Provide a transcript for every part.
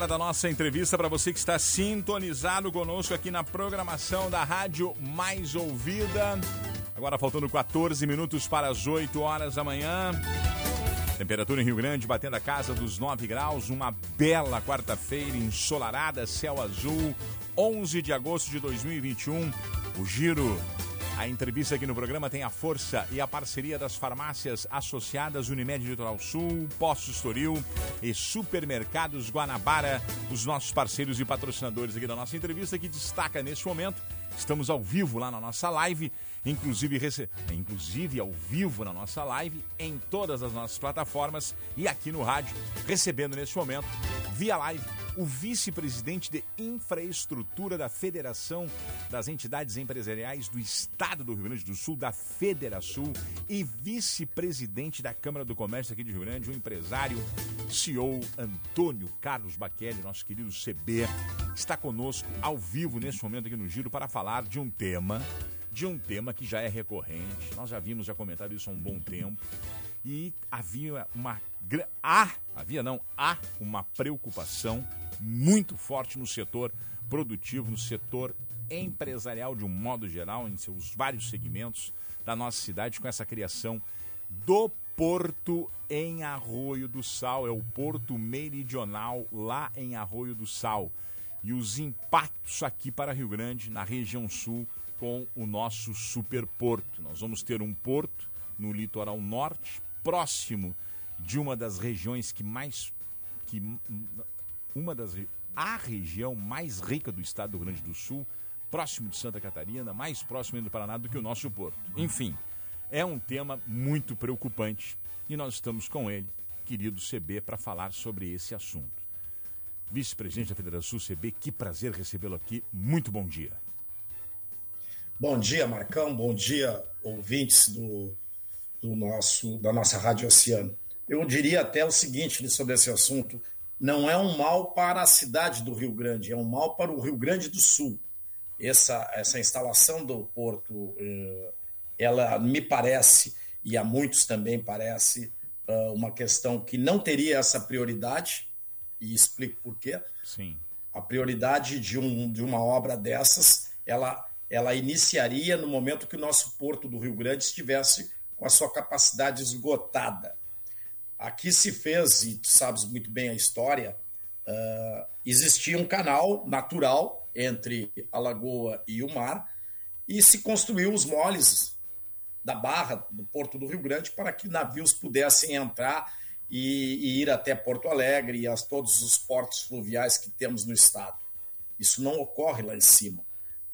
Hora da nossa entrevista para você que está sintonizado conosco aqui na programação da Rádio Mais Ouvida. Agora faltando 14 minutos para as 8 horas da manhã. Temperatura em Rio Grande batendo a casa dos 9 graus. Uma bela quarta-feira ensolarada, céu azul. 11 de agosto de 2021. O giro a entrevista aqui no programa tem a força e a parceria das farmácias associadas Unimed Litoral Sul, Posto Estoril e Supermercados Guanabara, os nossos parceiros e patrocinadores aqui da nossa entrevista, que destaca neste momento. Estamos ao vivo lá na nossa live, inclusive, rece... inclusive ao vivo na nossa live, em todas as nossas plataformas e aqui no rádio, recebendo neste momento, via live, o vice-presidente de infraestrutura da Federação das Entidades Empresariais do Estado do Rio Grande do Sul, da Federação, e vice-presidente da Câmara do Comércio aqui de Rio Grande, o empresário CEO Antônio Carlos Baquelli, nosso querido CB, está conosco ao vivo neste momento aqui no Giro para falar de um tema, de um tema que já é recorrente. Nós já vimos, já comentado isso há um bom tempo. E havia uma há, havia não, há uma preocupação muito forte no setor produtivo, no setor empresarial de um modo geral, em seus vários segmentos da nossa cidade, com essa criação do Porto em Arroio do Sal. É o Porto Meridional lá em Arroio do Sal. E os impactos aqui para Rio Grande, na região sul, com o nosso superporto. Nós vamos ter um porto no litoral norte, próximo de uma das regiões que mais que uma das a região mais rica do estado do Rio Grande do Sul, próximo de Santa Catarina, mais próximo do Paraná do que o nosso porto. Enfim, é um tema muito preocupante e nós estamos com ele, querido CB, para falar sobre esse assunto. Vice-presidente da Federação CB, que prazer recebê-lo aqui. Muito bom dia. Bom dia, Marcão. Bom dia, ouvintes do, do nosso, da nossa Rádio Oceano. Eu diria até o seguinte sobre esse assunto: não é um mal para a cidade do Rio Grande, é um mal para o Rio Grande do Sul. Essa, essa instalação do porto, eh, ela me parece, e a muitos também parece, eh, uma questão que não teria essa prioridade, e explico por quê. Sim. A prioridade de, um, de uma obra dessas, ela, ela iniciaria no momento que o nosso porto do Rio Grande estivesse com a sua capacidade esgotada. Aqui se fez, e tu sabes muito bem a história, uh, existia um canal natural entre a lagoa e o mar, e se construiu os moles da barra do Porto do Rio Grande para que navios pudessem entrar e, e ir até Porto Alegre e a todos os portos fluviais que temos no estado. Isso não ocorre lá em cima.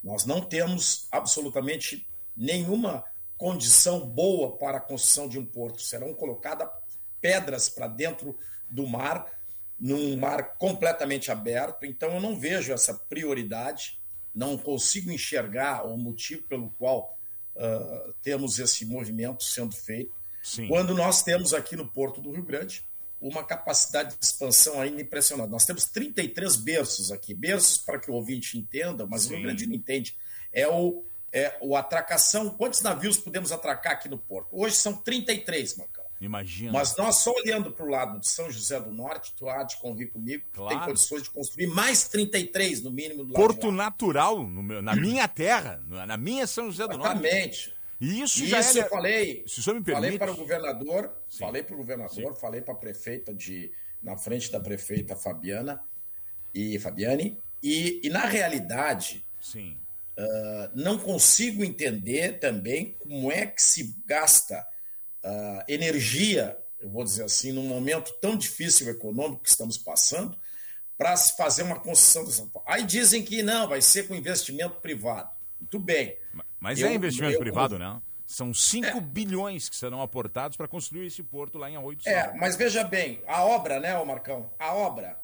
Nós não temos absolutamente nenhuma condição boa para a construção de um porto. Serão colocadas pedras para dentro do mar, num mar completamente aberto. Então, eu não vejo essa prioridade, não consigo enxergar o motivo pelo qual uh, temos esse movimento sendo feito. Sim. Quando nós temos aqui no Porto do Rio Grande uma capacidade de expansão ainda impressionante. Nós temos 33 berços aqui. Berços, para que o ouvinte entenda, mas Sim. o Rio Grande não entende, é o, é o atracação. Quantos navios podemos atracar aqui no Porto? Hoje são 33, Marcão. Imagina. Mas nós só olhando para o lado de São José do Norte, tu há de convir comigo, claro. tem condições de construir mais 33 no mínimo do Porto natural, meu, na minha terra, na minha São José do Exatamente. Norte. Isso, Isso já é... eu falei. Se o senhor me permite. Falei para o governador, Sim. falei para o governador, Sim. falei para a prefeita de. na frente da prefeita Fabiana e Fabiane. E, e na realidade, Sim. Uh, não consigo entender também como é que se gasta uh, energia, eu vou dizer assim, num momento tão difícil econômico que estamos passando, para se fazer uma construção de São Paulo. Aí dizem que não, vai ser com investimento privado. Muito bem. Mas eu, é investimento eu, privado, eu, né? São 5 é. bilhões que serão aportados para construir esse porto lá em Arroio do Sal. É, mas veja bem, a obra, né, Marcão? A obra,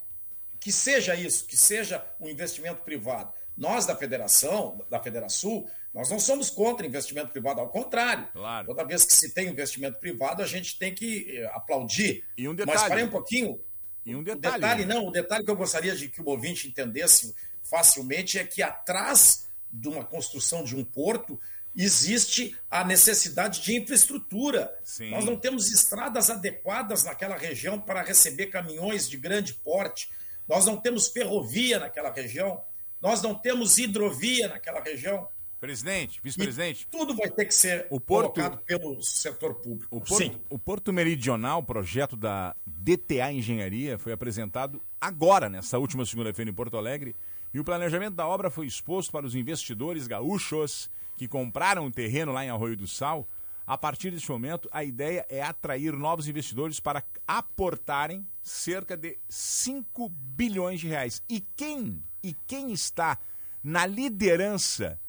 que seja isso, que seja um investimento privado, Nós da federação, da Federação, nós não somos contra investimento privado, ao contrário. Claro. Toda vez que se tem investimento privado, a gente tem que eh, aplaudir. E um detalhe. Mas parei um pouquinho. E um O detalhe. detalhe não, o detalhe que eu gostaria de que o ouvinte entendesse facilmente é que atrás de uma construção de um porto existe a necessidade de infraestrutura. Sim. Nós não temos estradas adequadas naquela região para receber caminhões de grande porte. Nós não temos ferrovia naquela região. Nós não temos hidrovia naquela região. Presidente, vice-presidente, tudo vai ter que ser O porto- colocado pelo setor público. o Porto, Sim. o Porto Meridional, projeto da DTA Engenharia, foi apresentado agora, nessa última segunda-feira em Porto Alegre, e o planejamento da obra foi exposto para os investidores gaúchos que compraram o terreno lá em Arroio do Sal. A partir deste momento, a ideia é atrair novos investidores para aportarem cerca de 5 bilhões de reais. E quem, e quem está na liderança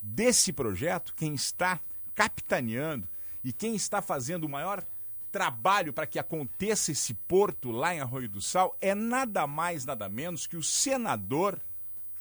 desse projeto, quem está capitaneando e quem está fazendo o maior trabalho para que aconteça esse porto lá em Arroio do Sal é nada mais, nada menos que o senador,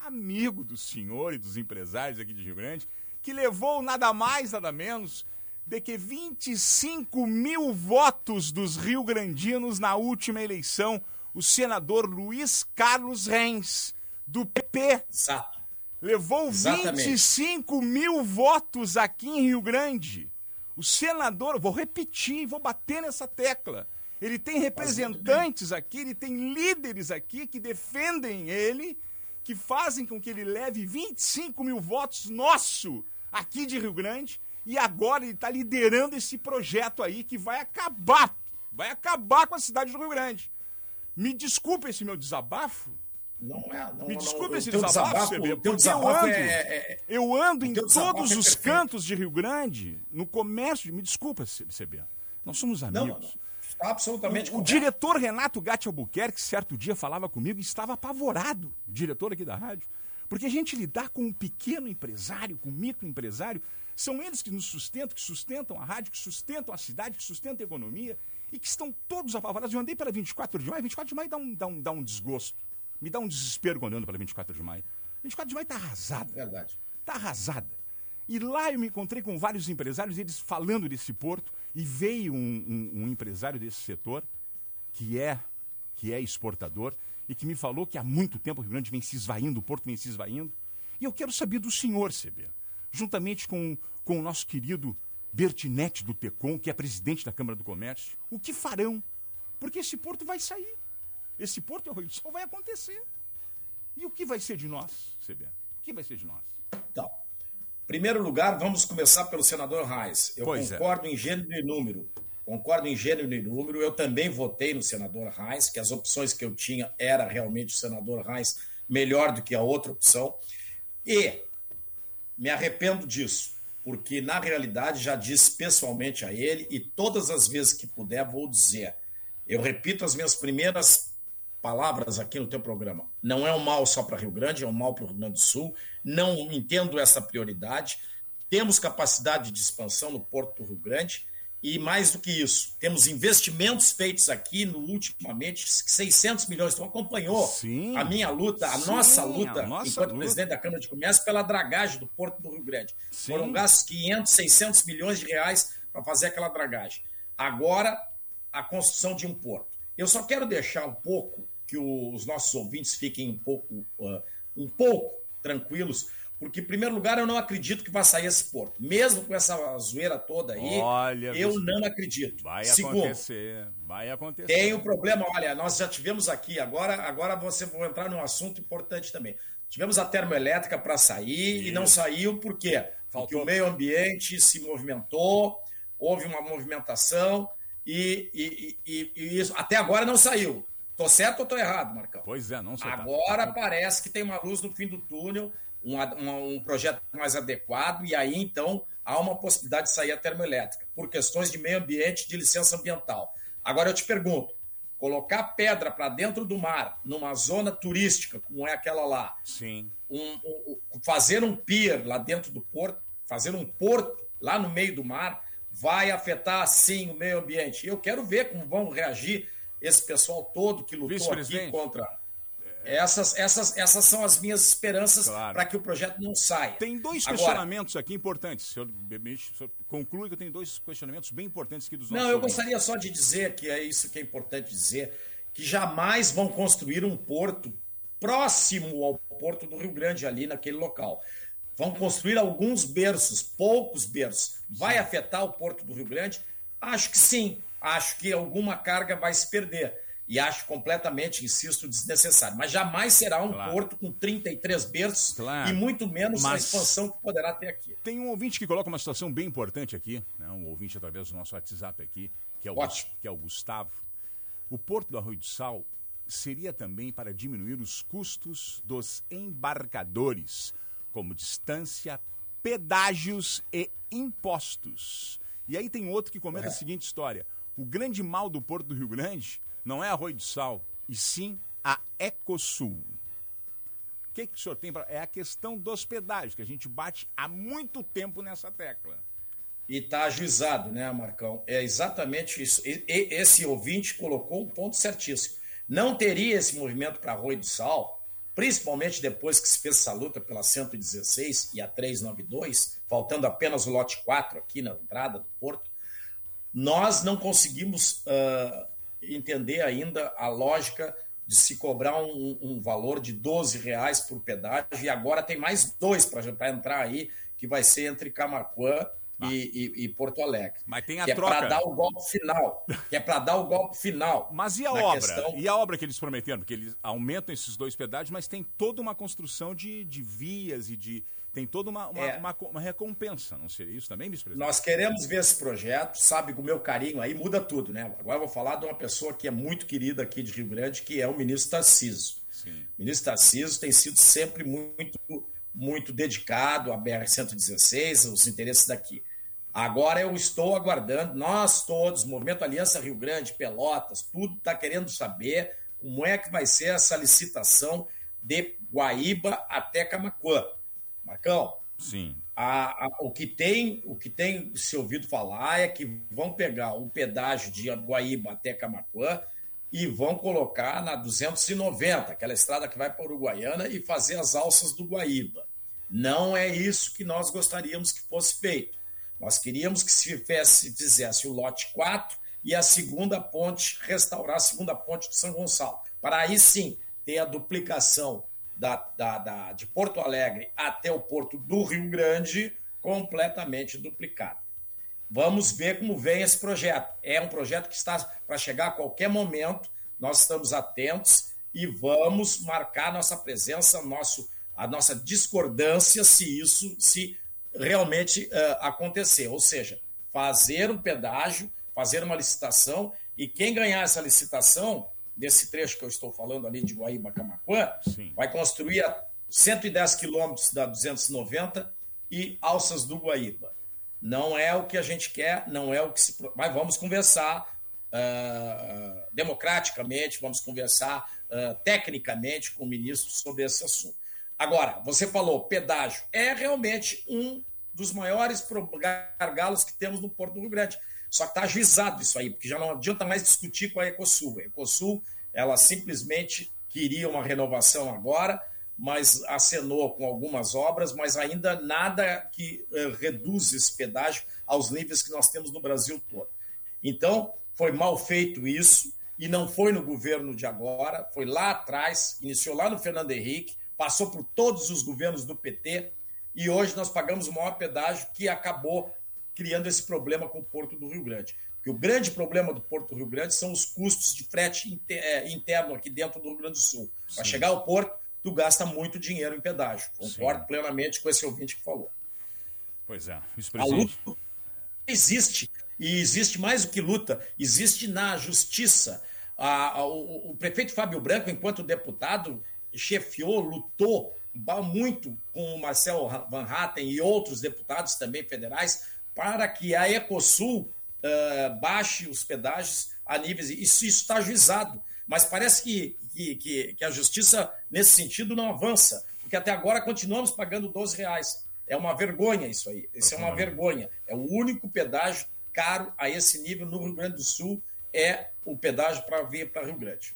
amigo do senhor e dos empresários aqui de Rio Grande, que levou nada mais, nada menos de que 25 mil votos dos rio-grandinos na última eleição, o senador Luiz Carlos Reis, do PP, Exato. Levou Exatamente. 25 mil votos aqui em Rio Grande. O senador, vou repetir, vou bater nessa tecla. Ele tem representantes aqui, ele tem líderes aqui que defendem ele, que fazem com que ele leve 25 mil votos nosso aqui de Rio Grande. E agora ele está liderando esse projeto aí que vai acabar, vai acabar com a cidade do Rio Grande. Me desculpe esse meu desabafo, Não é. Não, me desculpe esse desabafo, CB, o teu porque eu desabafo ando, é, é- eu ando em desabafo todos é os cantos de Rio Grande, no comércio, me desculpa, CB, nós somos amigos. não, não. Está absolutamente O, o diretor Renato Gatti Albuquerque, certo dia, falava comigo e estava apavorado, o diretor aqui da rádio, porque a gente lidar com um pequeno empresário, com um microempresário, são eles que nos sustentam, que sustentam a rádio, que sustentam a cidade, que sustentam a economia e que estão todos apavorados. Eu andei pela 24 de maio, 24 de maio dá um, dá um, dá um desgosto, me dá um desespero quando eu ando pela 24 de maio. 24 de maio está arrasada Verdade. tá arrasada. E lá eu me encontrei com vários empresários, eles falando desse porto, e veio um, um- um empresário desse setor, que é, que é exportador, e que me falou que há muito tempo o Rio Grande vem se esvaindo, o porto vem se esvaindo. E eu quero saber do senhor, CB, juntamente com, com o nosso querido Bertinete do Tecom, que é presidente da Câmara do Comércio, o que farão? Porque esse porto vai sair. Esse porto em Arroio do Sol vai acontecer. E o que vai ser de nós, CB? O que vai ser de nós? Então, primeiro lugar, vamos começar pelo senador Reis. Eu Pois é. concordo em gênero e número. Concordo em gênero e número. Eu também votei no senador Reis, que as opções que eu tinha era realmente o senador Reis melhor do que a outra opção. E me arrependo disso, porque na realidade já disse pessoalmente a ele e todas as vezes que puder vou dizer. Eu repito as minhas primeiras palavras aqui no teu programa. Não é um mal só para Rio Grande, é um mal para o Rio Grande do Sul. Não entendo essa prioridade. Temos capacidade de expansão no Porto do Rio Grande e mais do que isso, temos investimentos feitos aqui no ultimamente 600 milhões. Tu acompanhou Sim. a minha luta, a Sim, nossa luta, a nossa enquanto luta. presidente da Câmara de Comércio, pela dragagem do Porto do Rio Grande. Sim. Foram gastos 500, 600 milhões de reais para fazer aquela dragagem. Agora, a construção de um porto. Eu só quero deixar um pouco que os nossos ouvintes fiquem um pouco, ah, um pouco tranquilos, porque, em primeiro lugar, eu não acredito que vai sair esse porto. Mesmo com essa zoeira toda aí, Olha, eu não acredito. Vai Segundo, acontecer, vai acontecer. tem um problema, olha, nós já tivemos aqui, agora, agora você vou entrar num assunto importante também. Tivemos a termoelétrica para sair e não saiu por quê? Porque Faltou. o meio ambiente se movimentou, houve uma movimentação e, e- e- e isso até agora não saiu. Tô certo ou tô errado, Marcão? Pois é, não sei. Agora parece que tem uma luz no fim do túnel, um, um- um projeto mais adequado, e aí então há uma possibilidade de sair a termoelétrica, por questões de meio ambiente, de licença ambiental. Agora eu te pergunto: colocar pedra para dentro do mar, numa zona turística, como é aquela lá, Sim. um- um- fazer um pier lá dentro do porto, fazer um porto lá no meio do mar, vai afetar sim o meio ambiente. Eu quero ver como vão reagir esse pessoal todo que lutou aqui contra. Essas, essas, essas são as minhas esperanças claro. para que o projeto não saia. Tem dois Agora, questionamentos aqui importantes. O senhor, o senhor conclui que eu tenho dois questionamentos bem importantes aqui dos nossos. Não, eu ouvintes. gostaria só de dizer que é isso que é importante dizer, que jamais vão construir um porto próximo ao porto do Rio Grande, ali naquele local. Vão construir alguns berços, poucos berços. Vai sim. afetar o porto do Rio Grande? Acho que sim. Acho que alguma carga vai se perder e acho completamente, insisto, desnecessário. Mas jamais será um claro. porto com 33 berços claro. e muito menos Mas a expansão que poderá ter aqui. Tem um ouvinte que coloca uma situação bem importante aqui, né? um ouvinte através do nosso WhatsApp aqui, que é o, que é o Gustavo. O porto do Arroio do Sal seria também para diminuir os custos dos embarcadores, como distância, pedágios e impostos. E aí tem outro que comenta é. a seguinte história: o grande mal do Porto do Rio Grande não é Arroio do Sal, e sim a Ecosul. O que, que o senhor tem para. É a questão dos pedágios, que a gente bate há muito tempo nessa tecla. E está ajuizado, né, Marcão? É exatamente isso. E, e, esse ouvinte colocou um ponto certíssimo. Não teria esse movimento para Arroio do Sal, principalmente depois que se fez essa luta pela 116 e a 392, faltando apenas o lote 4 aqui na entrada do porto. Nós não conseguimos uh, entender ainda a lógica de se cobrar um, um valor de 12 reais por pedágio e agora tem mais dois para entrar aí, que vai ser entre Camacuã ah. e, e, e, Porto Alegre. Mas tem a que troca. é para dar o golpe final. que é para dar o golpe final. Mas e a obra? Questão... E a obra que eles prometeram? Porque eles aumentam esses dois pedágios, mas tem toda uma construção de, de vias e de tem toda uma, uma, é. uma, uma, recompensa, não seria isso também, vice-presidente? Nós queremos ver esse projeto, sabe, com o meu carinho aí muda tudo, né? Agora eu vou falar de uma pessoa que é muito querida aqui de Rio Grande, que é o ministro Tarciso. Sim. O ministro Tarciso tem sido sempre muito, muito dedicado à BR-116, aos interesses daqui. Agora eu estou aguardando, nós todos, Movimento Aliança Rio Grande, Pelotas, tudo está querendo saber como é que vai ser essa licitação de Guaíba até Camacuã. Marcão? Sim. A, a, o, que tem, o que tem se ouvido falar é que vão pegar o pedágio de Guaíba até Camacuã e vão colocar na 290, aquela estrada que vai para Uruguaiana, e fazer as alças do Guaíba. Não é isso que nós gostaríamos que fosse feito. Nós queríamos que se fizesse, fizesse o lote 4 e a segunda ponte, restaurar a segunda ponte de São Gonçalo. Para aí sim ter a duplicação da, da, da, de Porto Alegre até o porto do Rio Grande completamente duplicado. Vamos ver como vem esse projeto. É um projeto que está para chegar a qualquer momento. Nós estamos atentos e vamos marcar nossa presença, nosso, a nossa discordância se isso se realmente uh, acontecer. Ou seja, fazer um pedágio, fazer uma licitação e quem ganhar essa licitação desse trecho que eu estou falando ali de Guaíba Camacuã, vai construir a 110 quilômetros da 290 e alças do Guaíba. Não é o que a gente quer, não é o que se. Mas vamos conversar uh, democraticamente, vamos conversar uh, tecnicamente com o ministro sobre esse assunto. Agora, você falou pedágio. É realmente um dos maiores gargalos que temos no Porto do Rio Grande. Só que está ajuizado isso aí, porque já não adianta mais discutir com a Ecosul. A Ecosul, ela simplesmente queria uma renovação agora, mas acenou com algumas obras, mas ainda nada que uh, reduz esse pedágio aos níveis que nós temos no Brasil todo. Então, foi mal feito isso, e não foi no governo de agora, foi lá atrás, iniciou lá no Fernando Henrique, passou por todos os governos do PT, e hoje nós pagamos o maior pedágio que acabou criando esse problema com o Porto do Rio Grande. Porque o grande problema do Porto do Rio Grande são os custos de frete é, interno aqui dentro do Rio Grande do Sul. Para chegar ao porto, tu gasta muito dinheiro em pedágio. Concordo Sim. plenamente com esse ouvinte que falou. Pois é. A luta existe, e existe mais do que luta, existe na justiça. A, a, o, o prefeito Fábio Branco, enquanto deputado, chefiou, lutou muito com o Marcel Van Hatten e outros deputados também federais para que a Ecosul uh, baixe os pedágios a níveis. Isso está ajuizado. Mas parece que, que, que, que, a justiça, nesse sentido, não avança. Porque até agora continuamos pagando 12 reais. É uma vergonha isso aí. Isso é uma vergonha. É o único pedágio caro a esse nível no Rio Grande do Sul é o pedágio para vir para Rio Grande.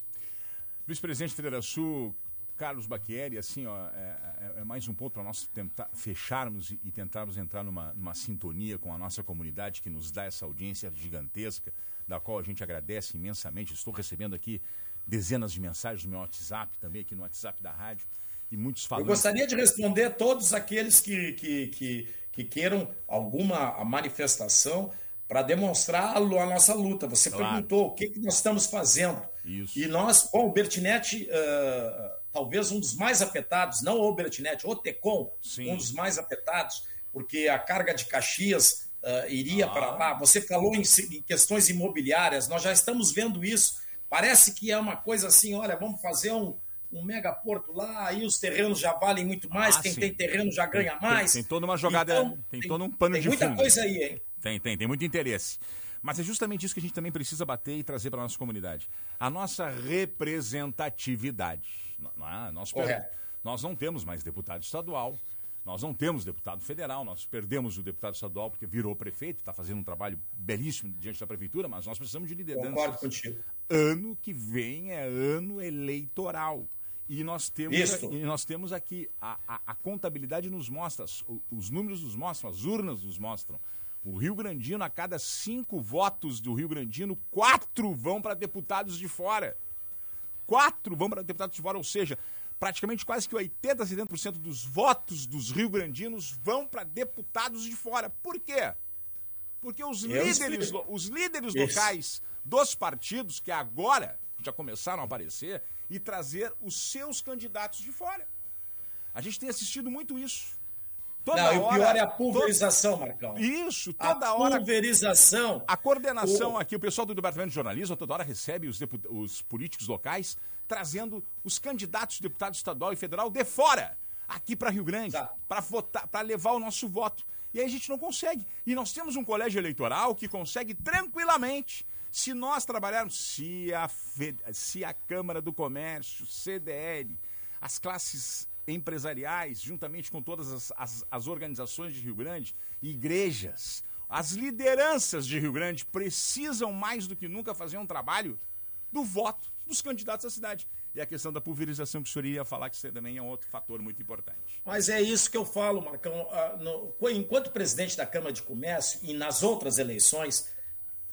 Vice-presidente Federação Carlos Baquieri, assim, ó, é, é, é mais um ponto para nós tentar fecharmos e, e, tentarmos entrar numa, numa sintonia com a nossa comunidade que nos dá essa audiência gigantesca, da qual a gente agradece imensamente. Estou recebendo aqui dezenas de mensagens no meu WhatsApp, também aqui no WhatsApp da rádio, e muitos falando. Eu gostaria de responder todos aqueles que, que, que, que queiram alguma manifestação para demonstrar a nossa luta. Você claro. perguntou o que, que nós estamos fazendo. Isso. E nós, bom, o Bertinete, uh, talvez um dos mais afetados, não o Bertinete, o Tecom, Sim. um dos mais afetados, porque a carga de Caxias uh, iria ah. para lá. Você falou em, em questões imobiliárias, nós já estamos vendo isso. Parece que é uma coisa assim, olha, vamos fazer um, um megaporto lá, aí os terrenos já valem muito mais, ah, quem sim. tem terreno já ganha mais. Tem, tem toda uma jogada, então, tem, tem, todo um pano de fundo. Tem muita coisa aí, hein? Tem, tem, tem muito interesse. Mas é justamente isso que a gente também precisa bater e trazer para a nossa comunidade. A nossa representatividade. Não, nós, per... nós não temos mais deputado estadual, nós não temos deputado federal, nós perdemos o deputado estadual porque virou prefeito, está fazendo um trabalho belíssimo diante da prefeitura, mas nós precisamos de liderança. Concordo contigo. Ano que vem é ano eleitoral. E nós temos, e nós temos aqui, a, a, a contabilidade nos mostra, os, os números nos mostram, as urnas nos mostram. O Rio Grandino, a cada cinco votos do Rio Grandino, quatro vão para deputados de fora. Quatro vão para deputados de fora, ou seja, praticamente quase que 80% a 70% dos votos dos Rio Grandinos vão para deputados de fora. Por quê? Porque os Eu líderes, sei. os líderes locais dos partidos, que agora já começaram a aparecer, e trazer os seus candidatos de fora. A gente tem assistido muito isso. Toda não, hora, o pior é a pulverização. Marcão. Isso, toda a hora. Pulverização. A coordenação o... aqui, o pessoal do Departamento de Jornalismo, toda hora recebe os, deput... os políticos locais trazendo os candidatos de deputado estadual e federal de fora, aqui para Rio Grande, tá. para votar, para levar o nosso voto. E aí a gente não consegue. E nós temos um colégio eleitoral que consegue tranquilamente, se nós trabalharmos, se a, se a Câmara do Comércio, CDL, as classes empresariais, juntamente com todas as, as, as organizações de Rio Grande, igrejas, as lideranças de Rio Grande precisam mais do que nunca fazer um trabalho do voto dos candidatos à cidade. E a questão da pulverização que o senhor ia falar, que também é um outro fator muito importante. Mas é isso que eu falo, Marcão. Ah, enquanto presidente da Câmara de Comércio e nas outras eleições,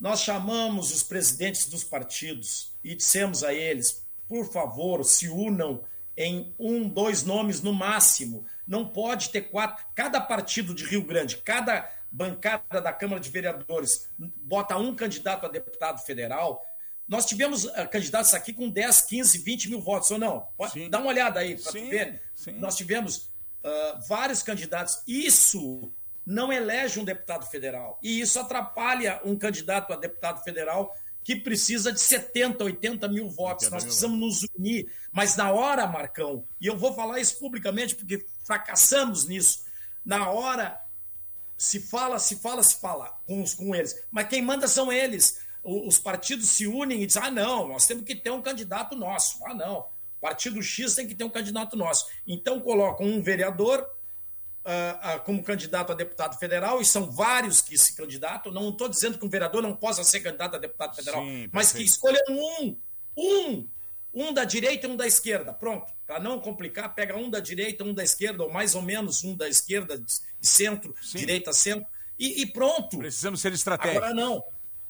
nós chamamos os presidentes dos partidos e dissemos a eles, por favor, se unam em um, dois nomes no máximo. Não pode ter quatro. Cada partido de Rio Grande, cada bancada da Câmara de Vereadores bota um candidato a deputado federal. Nós tivemos uh, candidatos aqui com 10, 15, 20 mil votos, ou não? Pode, dá uma olhada aí para ver. Sim. Nós tivemos uh, vários candidatos. Isso não elege um deputado federal. E isso atrapalha um candidato a deputado federal que precisa de 70, 80 mil votos. Nós precisamos nos unir. Mas na hora, Marcão, e eu vou falar isso publicamente porque fracassamos nisso, na hora se fala, se fala, se fala com, os, com eles. Mas quem manda são eles. Os partidos se unem e dizem: ah, não, nós temos que ter um candidato nosso. Ah, não. Partido X tem que ter um candidato nosso. Então colocam um vereador uh, uh, como candidato a deputado federal, e são vários que se candidatam. Não estou dizendo que um vereador não possa ser candidato a deputado federal, Sim, mas que escolham um, um, um da direita e um da esquerda. Pronto. Para não complicar, pega um da direita, um da esquerda, ou mais ou menos um da esquerda e centro, Sim. direita, centro, e, e, pronto. Precisamos ser estratégicos. Agora não.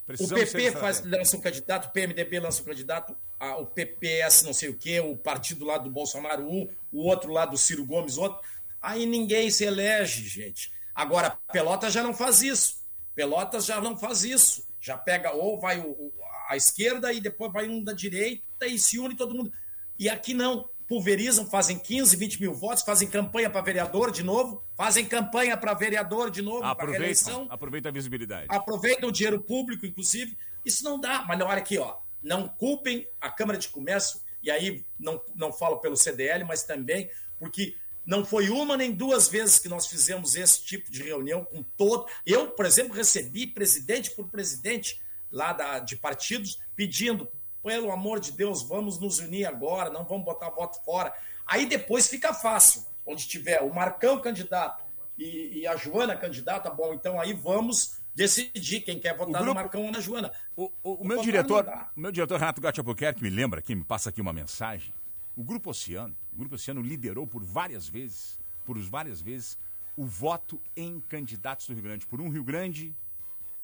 Precisamos o PP faz, lança um candidato, o PMDB lança um candidato, a, o PPS não sei o quê, o partido lá do Bolsonaro um, o outro lá do Ciro Gomes outro. Aí ninguém se elege, gente. Agora, Pelotas já não faz isso. Pelotas já não faz isso. Já pega ou vai o, a esquerda e depois vai um da direita e se une todo mundo. E aqui não. Pulverizam, fazem 15, 20 mil votos, fazem campanha para vereador de novo, fazem campanha para vereador de novo, para eleição. Aproveita a visibilidade. Aproveitam o dinheiro público, inclusive. Isso não dá. Mas na hora aqui, ó, não culpem a Câmara de Comércio, e aí não, não falo pelo CDL, mas também porque não foi uma nem duas vezes que nós fizemos esse tipo de reunião com todo. Eu, por exemplo, recebi presidente por presidente lá da, de partidos pedindo, pelo amor de Deus, vamos nos unir agora, não vamos botar voto fora. Aí depois fica fácil, onde tiver o Marcão candidato e, e a Joana candidata, bom, então aí vamos decidir quem quer votar grupo, no Marcão ou na Joana. O, o, o meu diretor, o meu diretor Renato Gatti Albuquerque me lembra aqui, me passa aqui uma mensagem O Grupo Oceano, o Grupo Oceano liderou por várias vezes, por várias vezes, o voto em candidatos do Rio Grande. Por um Rio Grande,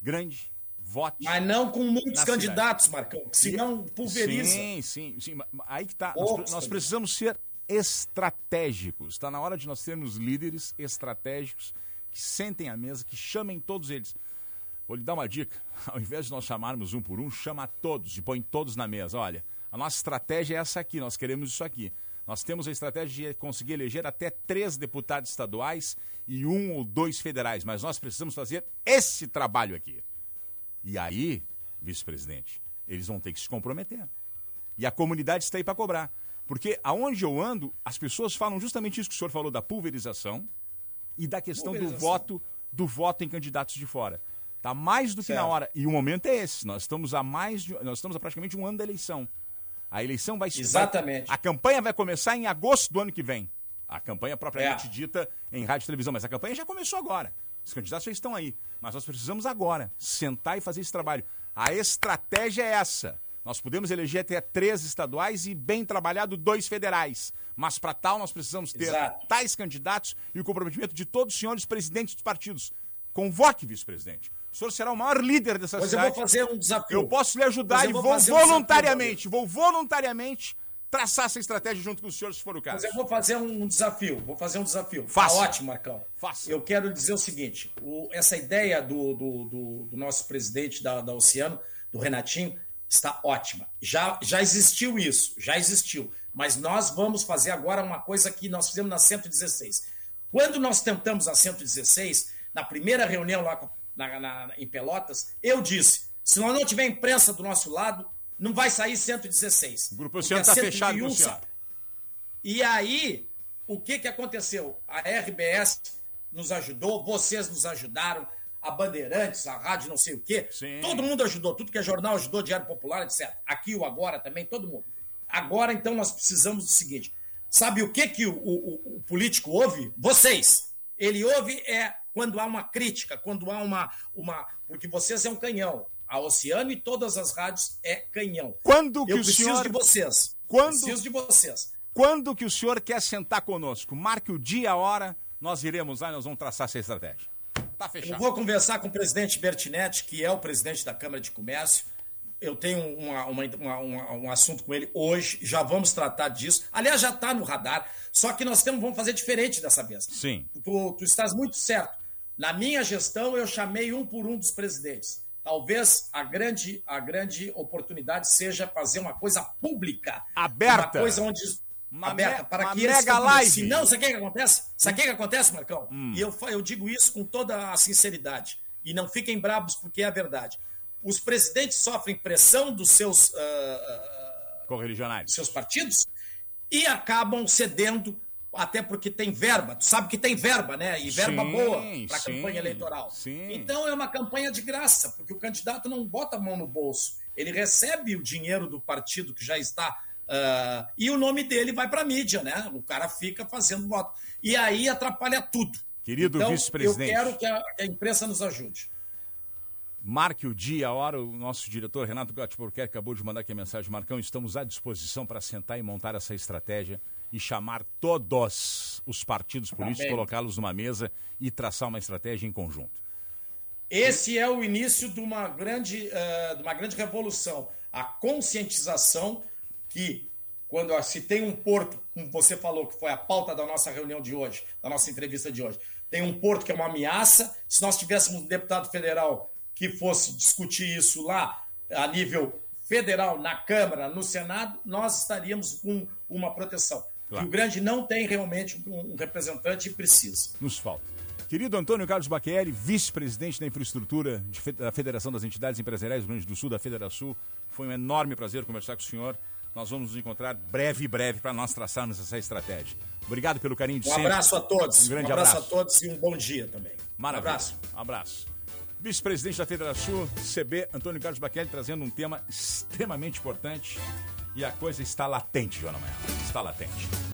grande, vote. Mas não com muitos candidatos, cidade. Marcão, senão pulveriza. Sim, sim, sim. Aí que tá. Nós, nós precisamos ser estratégicos. Está na hora de nós termos líderes estratégicos que sentem à mesa, que chamem todos eles. Vou lhe dar uma dica. Ao invés de nós chamarmos um por um, chama todos e põe todos na mesa. Olha, a nossa estratégia é essa aqui, nós queremos isso aqui. Nós temos a estratégia de conseguir eleger até três deputados estaduais e um ou dois federais, mas nós precisamos fazer esse trabalho aqui. E aí, vice-presidente, eles vão ter que se comprometer. E a comunidade está aí para cobrar. Porque aonde eu ando, as pessoas falam justamente isso que o senhor falou da pulverização e da questão do voto do voto em candidatos de fora. Tá mais do que certo. na hora. E o momento é esse. Nós estamos a mais de, nós estamos a praticamente um ano da eleição. A eleição vai Exatamente. Vai, a campanha vai começar em agosto do ano que vem. A campanha propriamente é. dita em rádio e televisão, mas a campanha já começou agora. Os candidatos já estão aí. Mas nós precisamos agora sentar e fazer esse trabalho. A estratégia é essa. Nós podemos eleger até três estaduais e, bem trabalhado, dois federais. Mas para tal, nós precisamos ter Exato. tais candidatos e o comprometimento de todos os senhores presidentes dos partidos. Convoque, vice-presidente. O senhor será o maior líder dessa pois cidade. eu vou fazer um desafio. Eu posso lhe ajudar e vou, vou voluntariamente, um vou voluntariamente traçar essa estratégia junto com o senhor, se for o caso. Mas eu vou fazer um desafio, vou fazer um desafio. Faça. Tá ótimo, Marcão. Faça. Eu quero dizer o seguinte, o, essa ideia do, do, do, do, nosso presidente da, da Oceano, do Renatinho, está ótima. Já, já existiu isso, já existiu. Mas nós vamos fazer agora uma coisa que nós fizemos na 116. Quando nós tentamos a 116, na primeira reunião lá na, na, em Pelotas, eu disse: se nós não tiver imprensa do nosso lado, não vai sair 116. O Grupo Oceano está fechado, Luciano. E aí, o que, que aconteceu? A RBS nos ajudou, vocês nos ajudaram, a Bandeirantes, a rádio não sei o quê. Sim. Todo mundo ajudou, tudo que é jornal ajudou, Diário Popular, etc. Aqui o Agora também, todo mundo. Agora, então, nós precisamos do seguinte: sabe o que, que o, o, o político ouve? Vocês. Ele ouve é quando há uma crítica, quando há uma. uma porque vocês é um canhão. A Oceano e todas as rádios é canhão. Quando que Eu o preciso senhor... de vocês. Quando... Preciso de vocês. Quando que o senhor quer sentar conosco? Marque o dia, a hora, nós iremos lá e nós vamos traçar essa estratégia. Tá fechado. Eu vou conversar com o presidente Bertinetti, que é o presidente da Câmara de Comércio. Eu tenho uma, uma, uma, um assunto com ele hoje, já vamos tratar disso. Aliás, já está no radar, só que nós temos, vamos fazer diferente dessa vez. Sim. Tu, tu estás muito certo. Na minha gestão, eu chamei um por um dos presidentes. Talvez a grande, a grande oportunidade seja fazer uma coisa pública. Aberta. Uma coisa onde. Uma aberta, me, para uma que eles. Mega live. Se não, sabe o que, acontece? Sabe o que, acontece, Marcão? Hum. E eu, eu digo isso com toda a sinceridade. E não fiquem brabos, porque é a verdade. Os presidentes sofrem pressão dos seus. Uh, Correligionários. Seus partidos e acabam cedendo até porque tem verba. Tu sabe que tem verba, né? E verba sim, boa para a campanha eleitoral. Sim. Então é uma campanha de graça, porque o candidato não bota a mão no bolso. Ele recebe o dinheiro do partido que já está. Uh, e o nome dele vai para a mídia, né? O cara fica fazendo voto. E aí atrapalha tudo. Querido então, vice-presidente. Eu quero que a, que a, imprensa nos ajude. Marque o dia, a hora, o nosso diretor Renato Gattiporquer acabou de mandar aqui a mensagem. Marcão, estamos à disposição para sentar e montar essa estratégia e chamar todos os partidos políticos, colocá-los numa mesa e traçar uma estratégia em conjunto. Esse é o início de uma grande, uh, de uma grande revolução. A conscientização que, quando se tem um porto, como você falou, que foi a pauta da nossa reunião de hoje, da nossa entrevista de hoje, tem um porto que é uma ameaça. Se nós tivéssemos um deputado federal que fosse discutir isso lá a nível federal, na Câmara, no Senado, nós estaríamos com uma proteção. Claro. o Grande não tem realmente um representante e precisa. Nos falta. Querido Antônio Carlos Baqueri, vice-presidente da infraestrutura da Federação das Entidades Empresariais do Rio Grande do Sul, da Federação, foi um enorme prazer conversar com o senhor. Nós vamos nos encontrar breve e breve para nós traçarmos essa estratégia. Obrigado pelo carinho de um sempre. Um abraço a todos. Um grande um abraço, abraço, a todos e um bom dia também. Maravilha. Um abraço. Um abraço. Vice-presidente da Federação, CB, Antônio Carlos Baqueri, trazendo um tema extremamente importante. E a coisa está latente, Joana Maia. Está latente.